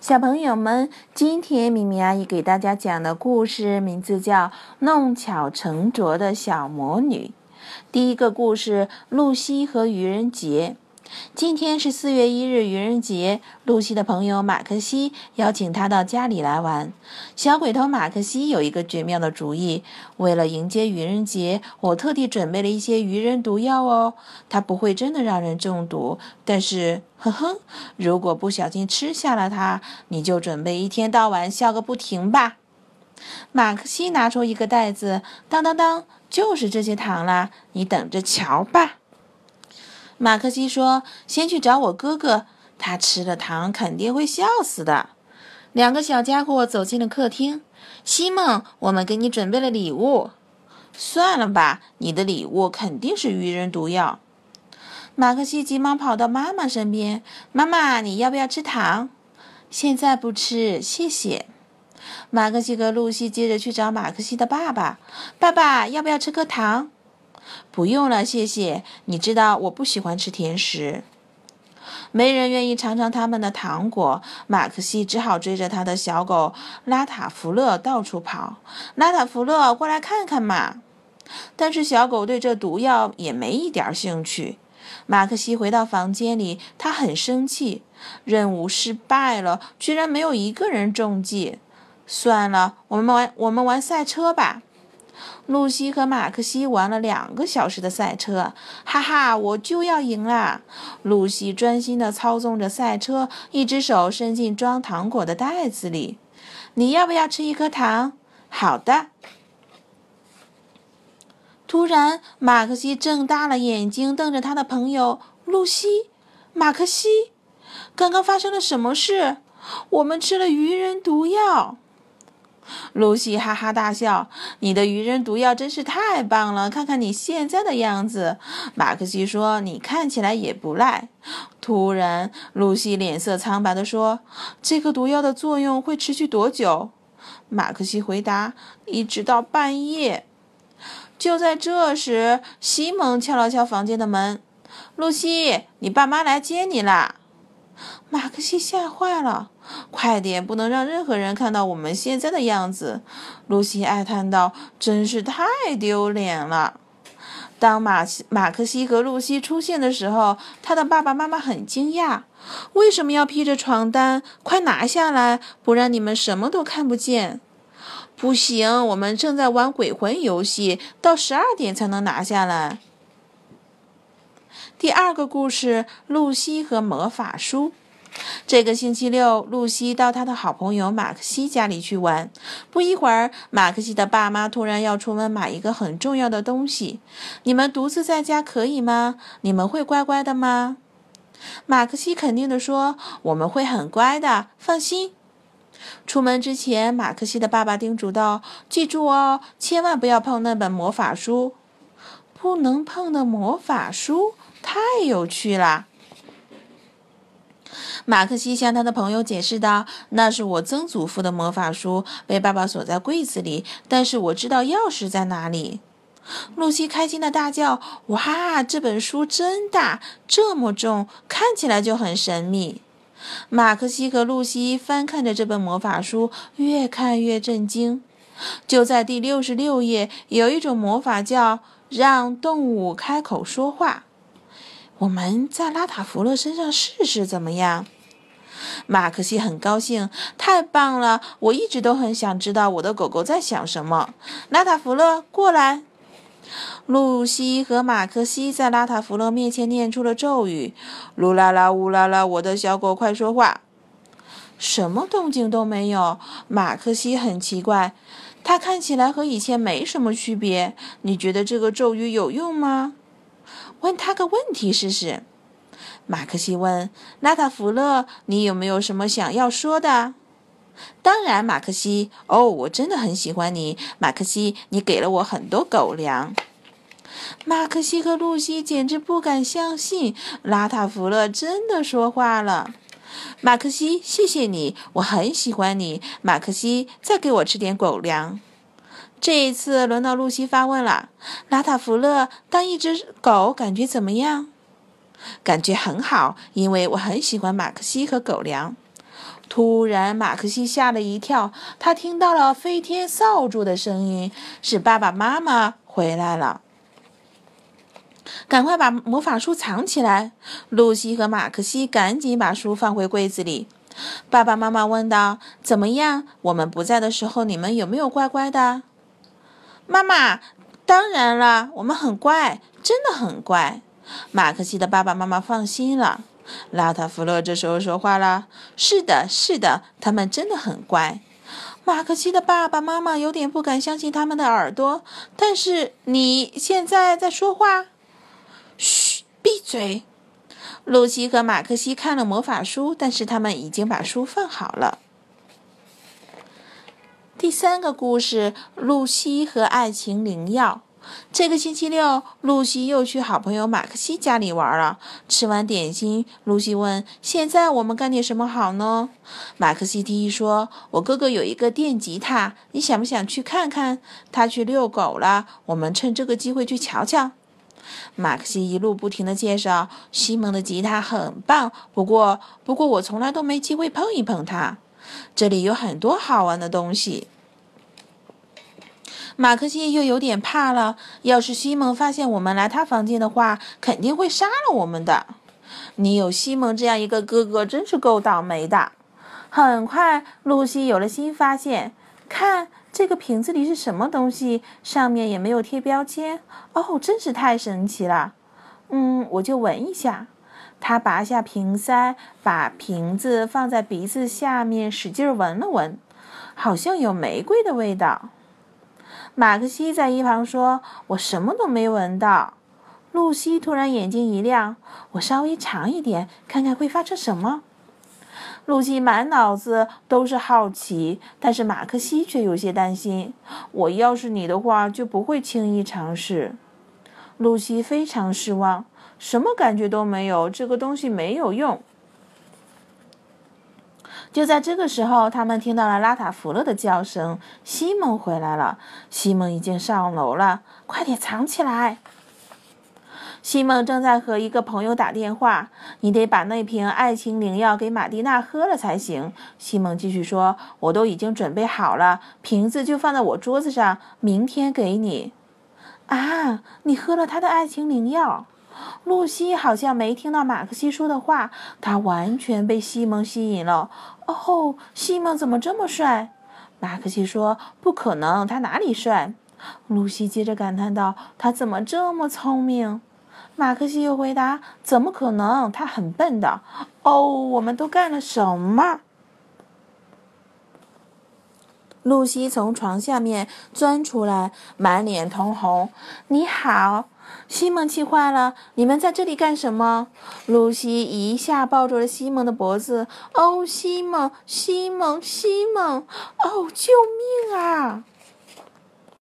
小朋友们，今天咪咪阿姨给大家讲的故事名字叫《弄巧成拙的小魔女》。第一个故事：露西和愚人节。今天是四月一日，愚人节。露西的朋友马克西邀请她到家里来玩。小鬼头马克西有一个绝妙的主意。为了迎接愚人节，我特地准备了一些愚人毒药哦。它不会真的让人中毒，但是，呵呵，如果不小心吃下了它，你就准备一天到晚笑个不停吧。马克西拿出一个袋子，当当当，就是这些糖啦，你等着瞧吧。马克西说：“先去找我哥哥，他吃了糖肯定会笑死的。”两个小家伙走进了客厅。西蒙，我们给你准备了礼物。算了吧，你的礼物肯定是愚人毒药。马克西急忙跑到妈妈身边：“妈妈，你要不要吃糖？”“现在不吃，谢谢。”马克西和露西接着去找马克西的爸爸：“爸爸，要不要吃颗糖？”不用了，谢谢。你知道我不喜欢吃甜食，没人愿意尝尝他们的糖果。马克西只好追着他的小狗拉塔福勒到处跑。拉塔福勒，过来看看嘛！但是小狗对这毒药也没一点兴趣。马克西回到房间里，他很生气，任务失败了，居然没有一个人中计。算了，我们玩我们玩赛车吧。露西和马克西玩了两个小时的赛车，哈哈，我就要赢啦！露西专心地操纵着赛车，一只手伸进装糖果的袋子里。你要不要吃一颗糖？好的。突然，马克西睁大了眼睛，瞪着他的朋友露西。马克西，刚刚发生了什么事？我们吃了愚人毒药。露西哈哈大笑：“你的愚人毒药真是太棒了！看看你现在的样子。”马克西说：“你看起来也不赖。”突然，露西脸色苍白地说：“这个毒药的作用会持续多久？”马克西回答：“一直到半夜。”就在这时，西蒙敲了敲房间的门：“露西，你爸妈来接你啦！”马克西吓坏了。快点，不能让任何人看到我们现在的样子。”露西哀叹道，“真是太丢脸了。”当马马克西和露西出现的时候，他的爸爸妈妈很惊讶：“为什么要披着床单？快拿下来，不然你们什么都看不见。”“不行，我们正在玩鬼魂游戏，到十二点才能拿下来。”第二个故事：露西和魔法书。这个星期六，露西到她的好朋友马克西家里去玩。不一会儿，马克西的爸妈突然要出门买一个很重要的东西。你们独自在家可以吗？你们会乖乖的吗？马克西肯定地说：“我们会很乖的，放心。”出门之前，马克西的爸爸叮嘱道：“记住哦，千万不要碰那本魔法书，不能碰的魔法书，太有趣了。”马克西向他的朋友解释道：“那是我曾祖父的魔法书，被爸爸锁在柜子里。但是我知道钥匙在哪里。”露西开心的大叫：“哇，这本书真大，这么重，看起来就很神秘。”马克西和露西翻看着这本魔法书，越看越震惊。就在第六十六页，有一种魔法叫“让动物开口说话”。我们在拉塔弗勒身上试试怎么样？马克西很高兴，太棒了！我一直都很想知道我的狗狗在想什么。拉塔弗勒，过来！露西和马克西在拉塔弗勒面前念出了咒语：“噜啦啦，呜啦啦，我的小狗，快说话！”什么动静都没有。马克西很奇怪，它看起来和以前没什么区别。你觉得这个咒语有用吗？问他个问题试试，马克西问拉塔弗勒：“你有没有什么想要说的？”“当然，马克西。哦，我真的很喜欢你，马克西。你给了我很多狗粮。”马克西和露西简直不敢相信，拉塔弗勒真的说话了。马克西，谢谢你，我很喜欢你。马克西，再给我吃点狗粮。这一次轮到露西发问了：“拉塔弗勒，当一只狗感觉怎么样？”“感觉很好，因为我很喜欢马克西和狗粮。”突然，马克西吓了一跳，他听到了飞天扫帚的声音，是爸爸妈妈回来了。赶快把魔法书藏起来！露西和马克西赶紧把书放回柜子里。爸爸妈妈问道：“怎么样？我们不在的时候，你们有没有乖乖的？”妈妈：“当然了，我们很乖，真的很乖。”马克西的爸爸妈妈放心了。拉塔弗勒这时候说话了：“是的，是的，他们真的很乖。”马克西的爸爸妈妈有点不敢相信他们的耳朵。但是你现在在说话。嘘，闭嘴！露西和马克西看了魔法书，但是他们已经把书放好了。第三个故事：露西和爱情灵药。这个星期六，露西又去好朋友马克西家里玩了。吃完点心，露西问：“现在我们干点什么好呢？”马克西提议说：“我哥哥有一个电吉他，你想不想去看看？他去遛狗了，我们趁这个机会去瞧瞧。”马克西一路不停地介绍，西蒙的吉他很棒，不过，不过我从来都没机会碰一碰它。这里有很多好玩的东西。马克西又有点怕了，要是西蒙发现我们来他房间的话，肯定会杀了我们的。你有西蒙这样一个哥哥，真是够倒霉的。很快，露西有了新发现，看。这个瓶子里是什么东西？上面也没有贴标签哦，真是太神奇了。嗯，我就闻一下。他拔下瓶塞，把瓶子放在鼻子下面，使劲闻了闻，好像有玫瑰的味道。马克西在一旁说：“我什么都没闻到。”露西突然眼睛一亮：“我稍微尝一点，看看会发生什么。”露西满脑子都是好奇，但是马克西却有些担心。我要是你的话，就不会轻易尝试。露西非常失望，什么感觉都没有，这个东西没有用。就在这个时候，他们听到了拉塔弗勒的叫声：“西蒙回来了！西蒙已经上楼了，快点藏起来！”西蒙正在和一个朋友打电话，你得把那瓶爱情灵药给玛蒂娜喝了才行。西蒙继续说：“我都已经准备好了，瓶子就放在我桌子上，明天给你。”啊，你喝了他的爱情灵药？露西好像没听到马克西说的话，她完全被西蒙吸引了。哦，西蒙怎么这么帅？马克西说：“不可能，他哪里帅？”露西接着感叹道：“他怎么这么聪明？”马克西又回答：“怎么可能？他很笨的。”哦，我们都干了什么？露西从床下面钻出来，满脸通红。“你好，西蒙，气坏了！你们在这里干什么？”露西一下抱住了西蒙的脖子。“哦，西蒙，西蒙，西蒙！哦，救命啊！”